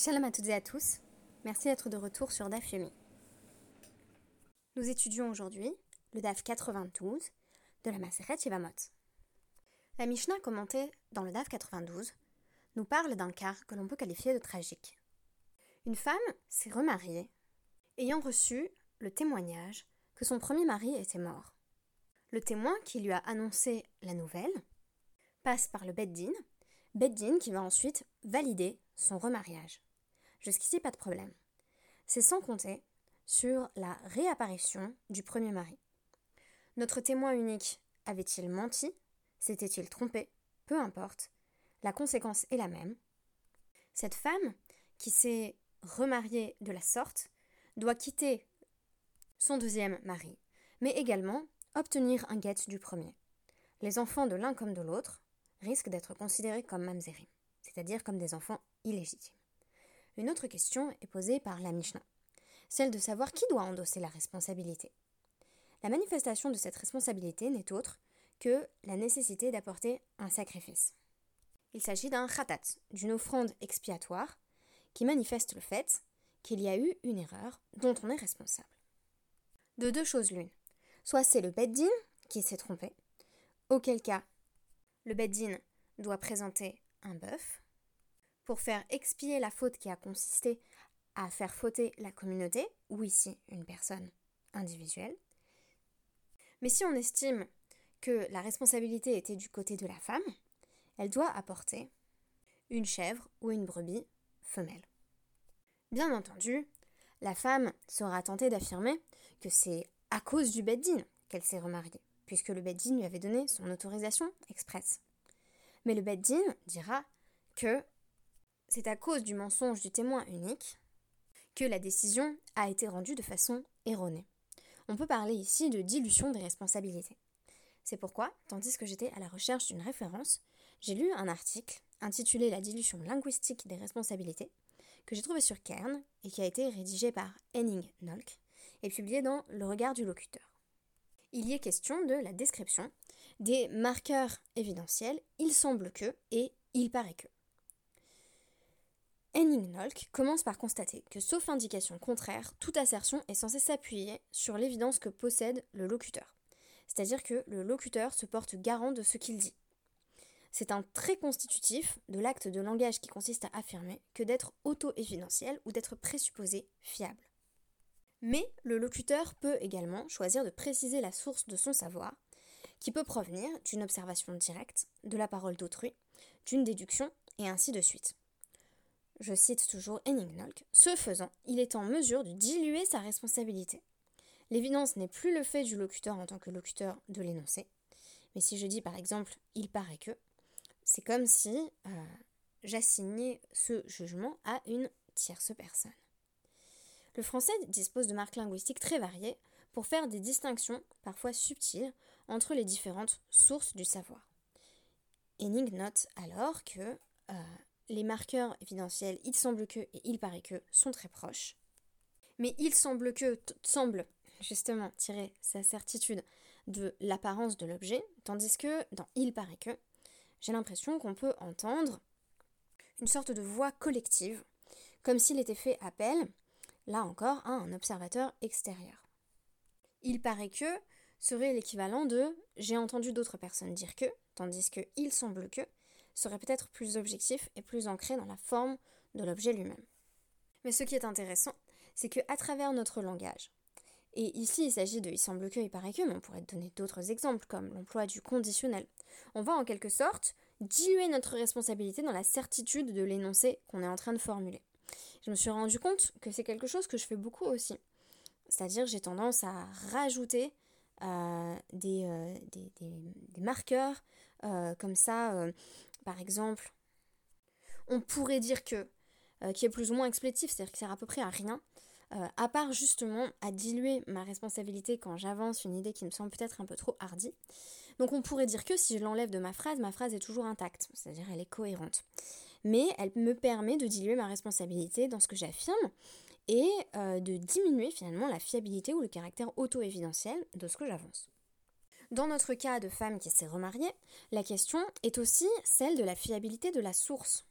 Shalom à toutes et à tous. Merci d'être de retour sur DAF Yomi. Nous étudions aujourd'hui le DAF 92 de la Maseret Yevamot. La Mishnah commentée dans le DAF 92 nous parle d'un cas que l'on peut qualifier de tragique. Une femme s'est remariée ayant reçu le témoignage que son premier mari était mort. Le témoin qui lui a annoncé la nouvelle passe par le Beddin, Beddin qui va ensuite valider son remariage. Jusqu'ici, pas de problème. C'est sans compter sur la réapparition du premier mari. Notre témoin unique avait-il menti? S'était-il trompé? Peu importe. La conséquence est la même. Cette femme, qui s'est remariée de la sorte, doit quitter son deuxième mari, mais également obtenir un guet du premier. Les enfants de l'un comme de l'autre risquent d'être considérés comme mamzerim, c'est-à-dire comme des enfants illégitimes. Une autre question est posée par la Mishnah, celle de savoir qui doit endosser la responsabilité. La manifestation de cette responsabilité n'est autre que la nécessité d'apporter un sacrifice. Il s'agit d'un khatat, d'une offrande expiatoire, qui manifeste le fait qu'il y a eu une erreur dont on est responsable. De deux choses l'une. Soit c'est le beddin qui s'est trompé, auquel cas le beddin doit présenter un bœuf, pour faire expier la faute qui a consisté à faire fauter la communauté, ou ici une personne individuelle. Mais si on estime que la responsabilité était du côté de la femme, elle doit apporter une chèvre ou une brebis femelle. Bien entendu, la femme sera tentée d'affirmer que c'est à cause du beddin qu'elle s'est remariée, puisque le beddin lui avait donné son autorisation expresse. Mais le beddin dira que c'est à cause du mensonge du témoin unique que la décision a été rendue de façon erronée. On peut parler ici de dilution des responsabilités. C'est pourquoi, tandis que j'étais à la recherche d'une référence, j'ai lu un article intitulé La dilution linguistique des responsabilités, que j'ai trouvé sur Kern et qui a été rédigé par Henning Nolk et publié dans Le regard du locuteur. Il y est question de la description des marqueurs évidentiels il semble que et il paraît que. Henning Nolk commence par constater que, sauf indication contraire, toute assertion est censée s'appuyer sur l'évidence que possède le locuteur. C'est-à-dire que le locuteur se porte garant de ce qu'il dit. C'est un trait constitutif de l'acte de langage qui consiste à affirmer que d'être auto-évidentiel ou d'être présupposé fiable. Mais le locuteur peut également choisir de préciser la source de son savoir, qui peut provenir d'une observation directe, de la parole d'autrui, d'une déduction, et ainsi de suite je cite toujours Henning Nolk, ce faisant, il est en mesure de diluer sa responsabilité. L'évidence n'est plus le fait du locuteur en tant que locuteur de l'énoncé, mais si je dis par exemple il paraît que, c'est comme si euh, j'assignais ce jugement à une tierce personne. Le français dispose de marques linguistiques très variées pour faire des distinctions, parfois subtiles, entre les différentes sources du savoir. Henning note alors que euh, les marqueurs évidentiels il semble que et il paraît que sont très proches. Mais il semble que semble justement tirer sa certitude de l'apparence de l'objet, tandis que dans il paraît que, j'ai l'impression qu'on peut entendre une sorte de voix collective, comme s'il était fait appel, là encore, à un observateur extérieur. Il paraît que serait l'équivalent de j'ai entendu d'autres personnes dire que, tandis que il semble que serait peut-être plus objectif et plus ancré dans la forme de l'objet lui-même. Mais ce qui est intéressant, c'est que à travers notre langage, et ici il s'agit de il semble que, il paraît que, mais on pourrait donner d'autres exemples comme l'emploi du conditionnel, on va en quelque sorte diluer notre responsabilité dans la certitude de l'énoncé qu'on est en train de formuler. Je me suis rendu compte que c'est quelque chose que je fais beaucoup aussi. C'est-à-dire j'ai tendance à rajouter euh, euh, des, marqueurs euh, comme ça par exemple, on pourrait dire que, euh, qui est plus ou moins explétif, c'est-à-dire que sert à peu près à rien, euh, à part justement à diluer ma responsabilité quand j'avance une idée qui me semble peut-être un peu trop hardie. Donc on pourrait dire que si je l'enlève de ma phrase, ma phrase est toujours intacte, c'est-à-dire elle est cohérente. Mais elle me permet de diluer ma responsabilité dans ce que j'affirme et euh, de diminuer finalement la fiabilité ou le caractère auto-évidentiel de ce que j'avance. Dans notre cas de femme qui s'est remariée, la question est aussi celle de la fiabilité de la source.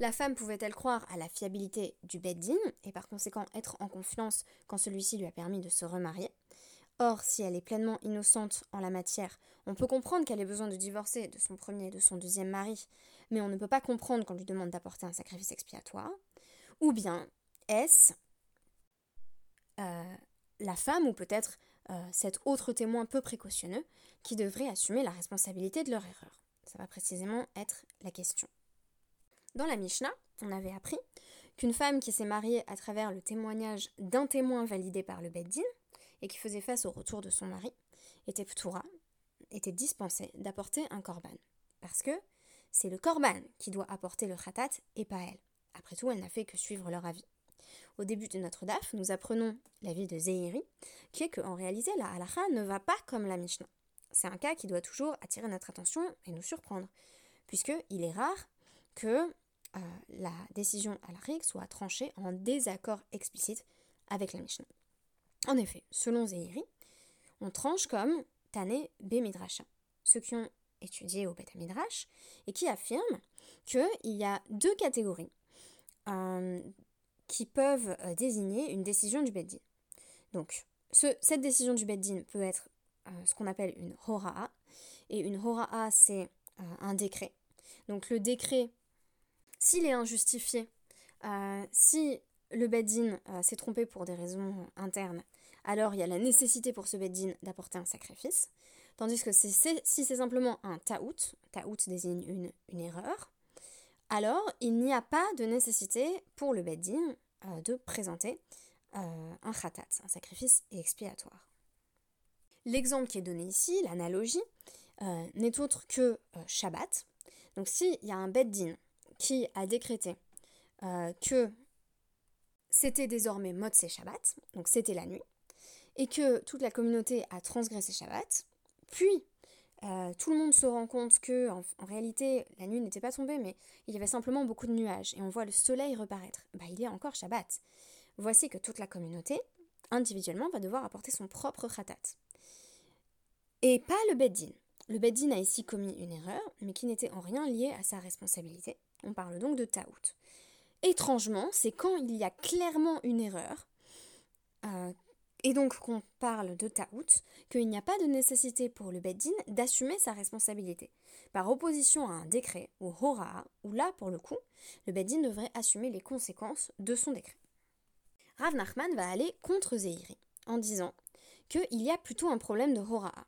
La femme pouvait-elle croire à la fiabilité du beddin et par conséquent être en confiance quand celui-ci lui a permis de se remarier? Or, si elle est pleinement innocente en la matière, on peut comprendre qu'elle ait besoin de divorcer de son premier et de son deuxième mari, mais on ne peut pas comprendre qu'on lui demande d'apporter un sacrifice expiatoire. Ou bien, est-ce euh, la femme ou peut-être cet autre témoin peu précautionneux qui devrait assumer la responsabilité de leur erreur Ça va précisément être la question. Dans la Mishnah, on avait appris qu'une femme qui s'est mariée à travers le témoignage d'un témoin validé par le Beddin et qui faisait face au retour de son mari était ptoura, était dispensée d'apporter un korban. Parce que c'est le korban qui doit apporter le khatat et pas elle. Après tout, elle n'a fait que suivre leur avis. Au début de notre DAF, nous apprenons l'avis de Zehiri, qui est qu'en réalité, la halakha ne va pas comme la Mishnah. C'est un cas qui doit toujours attirer notre attention et nous surprendre, puisqu'il est rare que euh, la décision la soit tranchée en désaccord explicite avec la Mishnah. En effet, selon Zehiri, on tranche comme Tane Bemidrasha, ceux qui ont étudié au Beth Midrash, et qui affirment qu'il y a deux catégories euh, qui peuvent euh, désigner une décision du Beddin. Donc, cette décision du Beddin peut être ce qu'on appelle une Hora'a, et une Hora'a, c'est un décret. Donc, le décret s'il est injustifié, euh, si le Beddin euh, s'est trompé pour des raisons internes, alors il y a la nécessité pour ce Beddin d'apporter un sacrifice. Tandis que si c'est simplement un ta'out, ta'out désigne une, erreur, alors il n'y a pas de nécessité pour le Beddin euh, de présenter un khatat, un sacrifice expiatoire. L'exemple qui est donné ici, l'analogie, n'est autre que Shabbat. Donc s'il y a un Beddin qui a décrété euh, que c'était désormais Motsé Shabbat, donc c'était la nuit, et que toute la communauté a transgressé Shabbat, puis euh, tout le monde se rend compte que en, réalité la nuit n'était pas tombée, mais il y avait simplement beaucoup de nuages, et on voit le soleil reparaître. Bah il a encore Shabbat. Voici que toute la communauté, individuellement, va devoir apporter son propre khatat. Et pas le Beddin. Le Beddin a ici commis une erreur, mais qui n'était en rien liée à sa responsabilité. On parle donc de taout. Étrangement, c'est quand il y a clairement une erreur, euh, et donc qu'on parle de taout, qu'il n'y a pas de nécessité pour le Beddin d'assumer sa responsabilité. Par opposition à un décret, ou Hora'a, où là, pour le coup, le Beddin devrait assumer les conséquences de son décret. Rav Nachman va aller contre Zehiri, en disant qu'il y a plutôt un problème de Hora'a.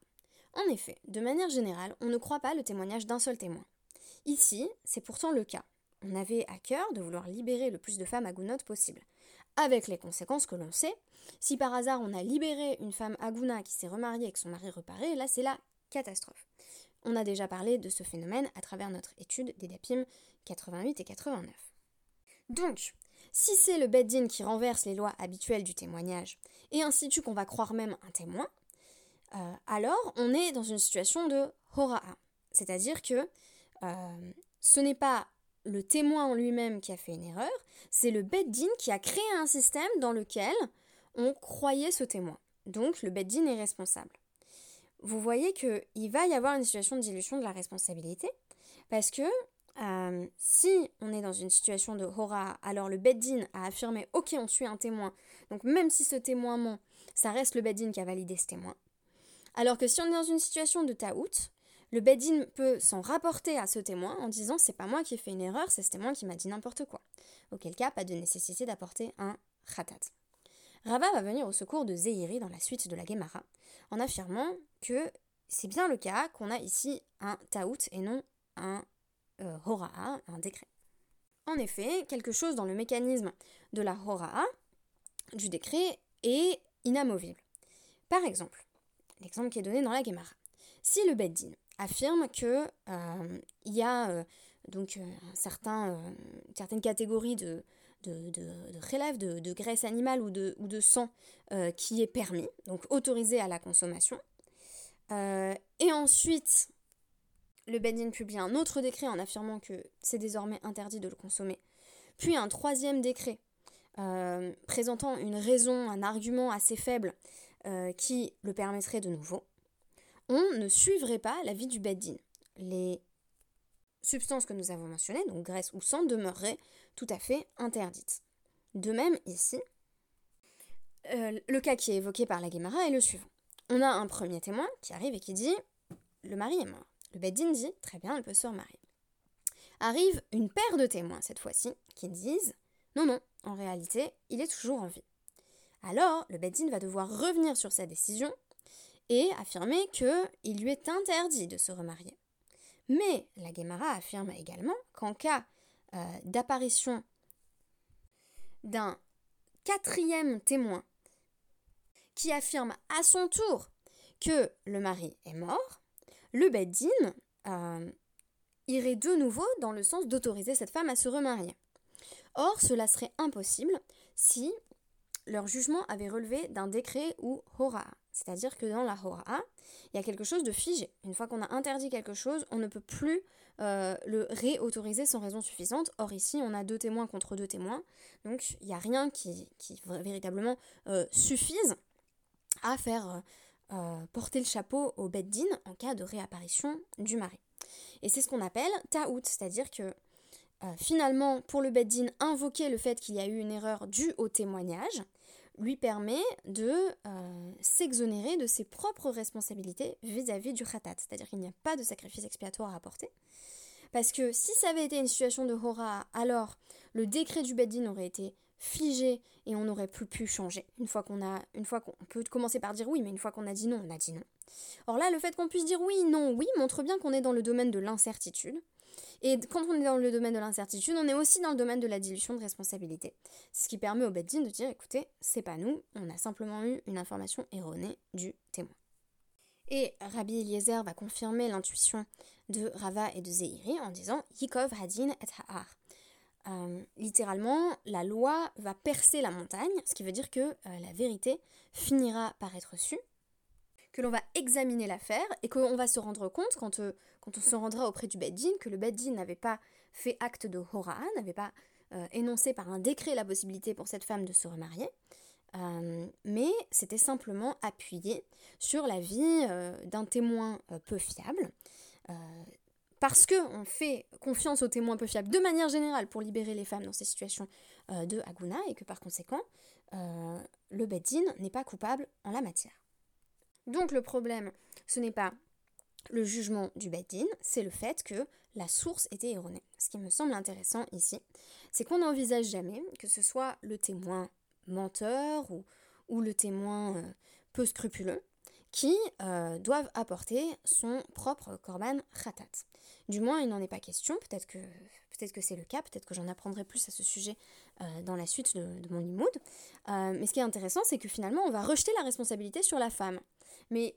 En effet, de manière générale, on ne croit pas le témoignage d'un seul témoin. Ici, c'est pourtant le cas. On avait à cœur de vouloir libérer le plus de femmes agounotes possible. Avec les conséquences que l'on sait, si par hasard on a libéré une femme agouna qui s'est remariée avec son mari reparé, là c'est la catastrophe. On a déjà parlé de ce phénomène à travers notre étude des DAPIM 88 et 89. Donc, si c'est le Beddin qui renverse les lois habituelles du témoignage et institue qu'on va croire même un témoin, euh, alors on est dans une situation de hora'a. C'est-à-dire que euh, ce n'est pas le témoin en lui-même qui a fait une erreur, c'est le Beddin qui a créé un système dans lequel on croyait ce témoin. Donc le Beddin est responsable. Vous voyez qu'il va y avoir une situation de dilution de la responsabilité, parce que euh, si on est dans une situation de hora, alors le Beddin a affirmé ok on suit un témoin, donc même si ce témoin ment, ça reste le Beddin qui a validé ce témoin. Alors que si on est dans une situation de taout, le Bedin peut s'en rapporter à ce témoin en disant c'est pas moi qui ai fait une erreur, c'est ce témoin qui m'a dit n'importe quoi. Auquel cas, pas de nécessité d'apporter un khatat. Rava va venir au secours de Zehiri dans la suite de la Gemara, en affirmant que c'est bien le cas qu'on a ici un taout et non un euh, hora'a, un décret. En effet, quelque chose dans le mécanisme de la hora'a, du décret, est inamovible. Par exemple, l'exemple qui est donné dans la Gemara. Si le Beddin affirme que euh, il y a euh, donc euh, un certain, certaines catégories de, de, de, de, graisse animale ou de, de sang qui est permis, donc autorisé à la consommation. et ensuite, le Beddin publie un autre décret en affirmant que c'est désormais interdit de le consommer. Puis un troisième décret présentant une raison, un argument assez faible qui le permettrait de nouveau on ne suivrait pas l'avis du Beddin. Les substances que nous avons mentionnées, donc graisse ou sang, demeureraient tout à fait interdites. De même, ici, euh, le cas qui est évoqué par la Guémara est le suivant. On a un premier témoin qui arrive et qui dit Le mari est mort. Le Beddin dit Très bien, elle peut se remarier. Arrive une paire de témoins cette fois-ci qui disent Non, non, en réalité, il est toujours en vie. Alors, le Beddin va devoir revenir sur sa décision et affirmer qu'il lui est interdit de se remarier. Mais la Guémara affirme également qu'en cas euh, d'apparition d'un quatrième témoin qui affirme à son tour que le mari est mort, le Beddin euh, irait de nouveau dans le sens d'autoriser cette femme à se remarier. Or, cela serait impossible si leur jugement avait relevé d'un décret ou hora. C'est-à-dire que dans la hora, il y a quelque chose de figé. Une fois qu'on a interdit quelque chose, on ne peut plus euh, le réautoriser sans raison suffisante. Or ici, on a deux témoins contre deux témoins. Donc il n'y a rien qui, véritablement euh, suffise à faire euh, porter le chapeau au beddin en cas de réapparition du mari. Et c'est ce qu'on appelle ta'out, c'est-à-dire que finalement, pour le beddin, invoquer le fait qu'il y a eu une erreur due au témoignage, lui permet de euh, s'exonérer de ses propres responsabilités vis-à-vis du khatat, c'est-à-dire qu'il n'y a pas de sacrifice expiatoire à apporter. Parce que si ça avait été une situation de hora, alors le décret du Beddin aurait été figé et on n'aurait plus pu changer. Une fois qu'on a, une fois qu'on peut commencer par dire oui, mais une fois qu'on a dit non, on a dit non. Or là, le fait qu'on puisse dire oui, non, oui, montre bien qu'on est dans le domaine de l'incertitude. Et quand on est dans le domaine de l'incertitude, on est aussi dans le domaine de la dilution de responsabilité. C'est ce qui permet au Beddin de dire écoutez, c'est pas nous, on a simplement eu une information erronée du témoin. Et Rabbi Eliezer va confirmer l'intuition de Rava et de Zehiri en disant Yikov Hadin et Ha'ar. Euh, littéralement, la loi va percer la montagne, ce qui veut dire que euh, la vérité finira par être su, que l'on va examiner l'affaire et qu'on va se rendre compte quand, euh, quand on se rendra auprès du Beddin que le Beddin n'avait pas fait acte de Hora, n'avait pas énoncé par un décret la possibilité pour cette femme de se remarier, mais c'était simplement appuyé sur la vie d'un témoin peu fiable parce qu'on fait confiance aux témoins peu fiables de manière générale pour libérer les femmes dans ces situations euh, de Aguna et que par conséquent, euh, le Beddin n'est pas coupable en la matière. Donc le problème, ce n'est pas le jugement du Beddin, c'est le fait que la source était erronée. Ce qui me semble intéressant ici, c'est qu'on n'envisage jamais que ce soit le témoin menteur ou, le témoin euh, peu scrupuleux qui doivent apporter son propre korban khatat. Du moins, il n'en est pas question. Peut-être que, peut que c'est le cas, peut-être que j'en apprendrai plus à ce sujet euh, dans la suite de, mon limoud. Euh, mais ce qui est intéressant, c'est que finalement, on va rejeter la responsabilité sur la femme. Mais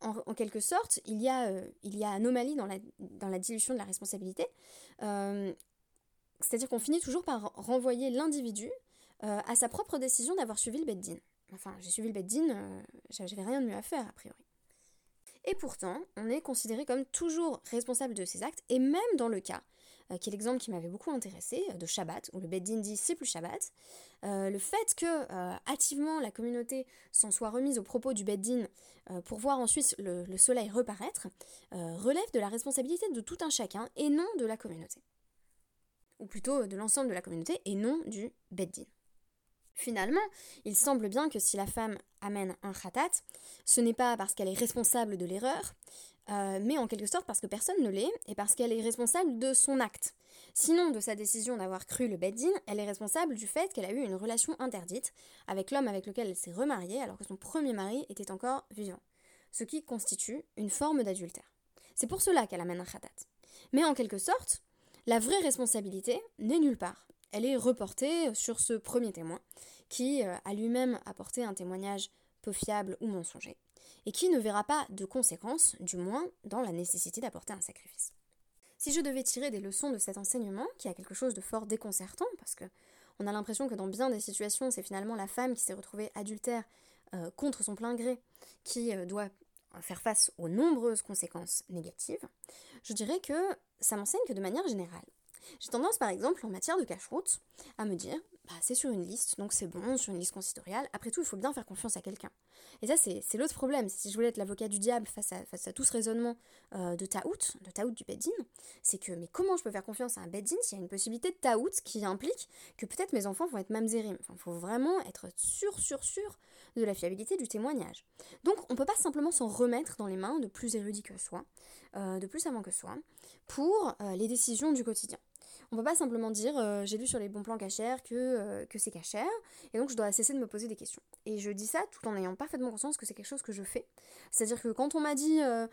en, quelque sorte, il y, a, euh, il y a anomalie dans la, dans la dilution de la responsabilité. C'est-à-dire qu'on finit toujours par renvoyer l'individu à sa propre décision d'avoir suivi le Beddin. Enfin, j'ai suivi le Beddin, j'avais rien de mieux à faire, a priori. Et pourtant, on est considéré comme toujours responsable de ses actes, et même dans le cas, euh, qui est l'exemple qui m'avait beaucoup intéressé, euh, de Shabbat, où le Beddin dit c'est plus Shabbat, euh, le fait que activement la communauté s'en soit remise au propos du Beddin pour voir ensuite le, le soleil reparaître, relève de la responsabilité de tout un chacun et non de la communauté. Ou plutôt de l'ensemble de la communauté et non du Beddin. Finalement, il semble bien que si la femme amène un khatat, ce n'est pas parce qu'elle est responsable de l'erreur, euh, mais en quelque sorte parce que personne ne l'est, et parce qu'elle est responsable de son acte. Sinon, de sa décision d'avoir cru le Beddin, elle est responsable du fait qu'elle a eu une relation interdite avec l'homme avec lequel elle s'est remariée alors que son premier mari était encore vivant, ce qui constitue une forme d'adultère. C'est pour cela qu'elle amène un khatat. Mais en quelque sorte, la vraie responsabilité n'est nulle part elle est reportée sur ce premier témoin, qui euh, a lui-même apporté un témoignage peu fiable ou mensonger, et qui ne verra pas de conséquences, du moins dans la nécessité d'apporter un sacrifice. Si je devais tirer des leçons de cet enseignement, qui a quelque chose de fort déconcertant, parce que on a l'impression que dans bien des situations, c'est finalement la femme qui s'est retrouvée adultère euh, contre son plein gré qui euh, doit faire face aux nombreuses conséquences négatives, je dirais que ça m'enseigne que de manière générale, j'ai tendance, par exemple, en matière de cache-route, à me dire bah, c'est sur une liste, donc c'est bon, sur une liste consistoriale. Après tout, il faut bien faire confiance à quelqu'un. Et ça, c'est l'autre problème. Si je voulais être l'avocat du diable face à, tout ce raisonnement euh, de taout, de taout du beddin, c'est que, mais comment je peux faire confiance à un beddin s'il y a une possibilité de taout qui implique que peut-être mes enfants vont être mamzerim Enfin, il faut vraiment être sûr, sûr, sûr de la fiabilité du témoignage. Donc, on peut pas simplement s'en remettre dans les mains de plus érudits que soi, euh, de plus savants que soi, pour euh, les décisions du quotidien. On peut pas simplement dire euh, j'ai lu sur les bons plans cachers que, euh, que c'est cachère et donc je dois cesser de me poser des questions. Et je dis ça tout en ayant parfaitement conscience que c'est quelque chose que je fais. C'est-à-dire que quand on m'a dit, euh,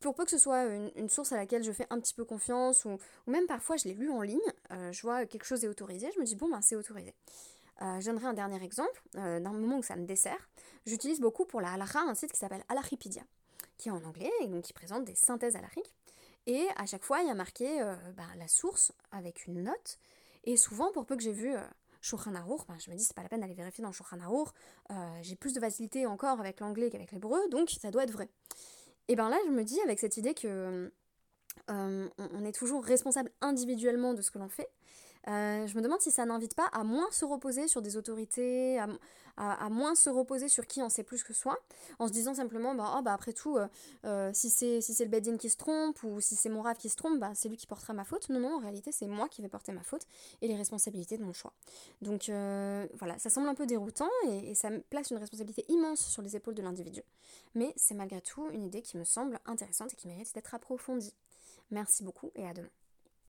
pour peu que ce soit une, source à laquelle je fais un petit peu confiance ou, même parfois je l'ai lu en ligne, je vois quelque chose est autorisé, je me dis bon ben c'est autorisé. je donnerai un dernier exemple d'un moment où ça me dessert. J'utilise beaucoup pour la halakha un site qui s'appelle Alachipedia, qui est en anglais et donc qui présente des synthèses halachiques. Et à chaque fois, il y a marqué euh, bah, la source avec une note. Et souvent, pour peu que j'ai vu euh, Shulchan ben, je me dis c'est pas la peine d'aller vérifier dans Shulchan euh, j'ai plus de facilité encore avec l'anglais qu'avec l'hébreu, donc ça doit être vrai. Et ben là, je me dis avec cette idée que euh, on, est toujours responsable individuellement de ce que l'on fait, euh, je me demande si ça n'invite pas à moins se reposer sur des autorités, à, moins se reposer sur qui en sait plus que soi, en se disant simplement, bah, oh, bah après tout, euh, euh, si c'est le bedin qui se trompe ou si c'est mon rave qui se trompe, bah, c'est lui qui portera ma faute. Non, non, en réalité, c'est moi qui vais porter ma faute et les responsabilités de mon choix. Donc voilà, ça semble un peu déroutant et ça place une responsabilité immense sur les épaules de l'individu. Mais c'est malgré tout une idée qui me semble intéressante et qui mérite d'être approfondie. Merci beaucoup et à demain.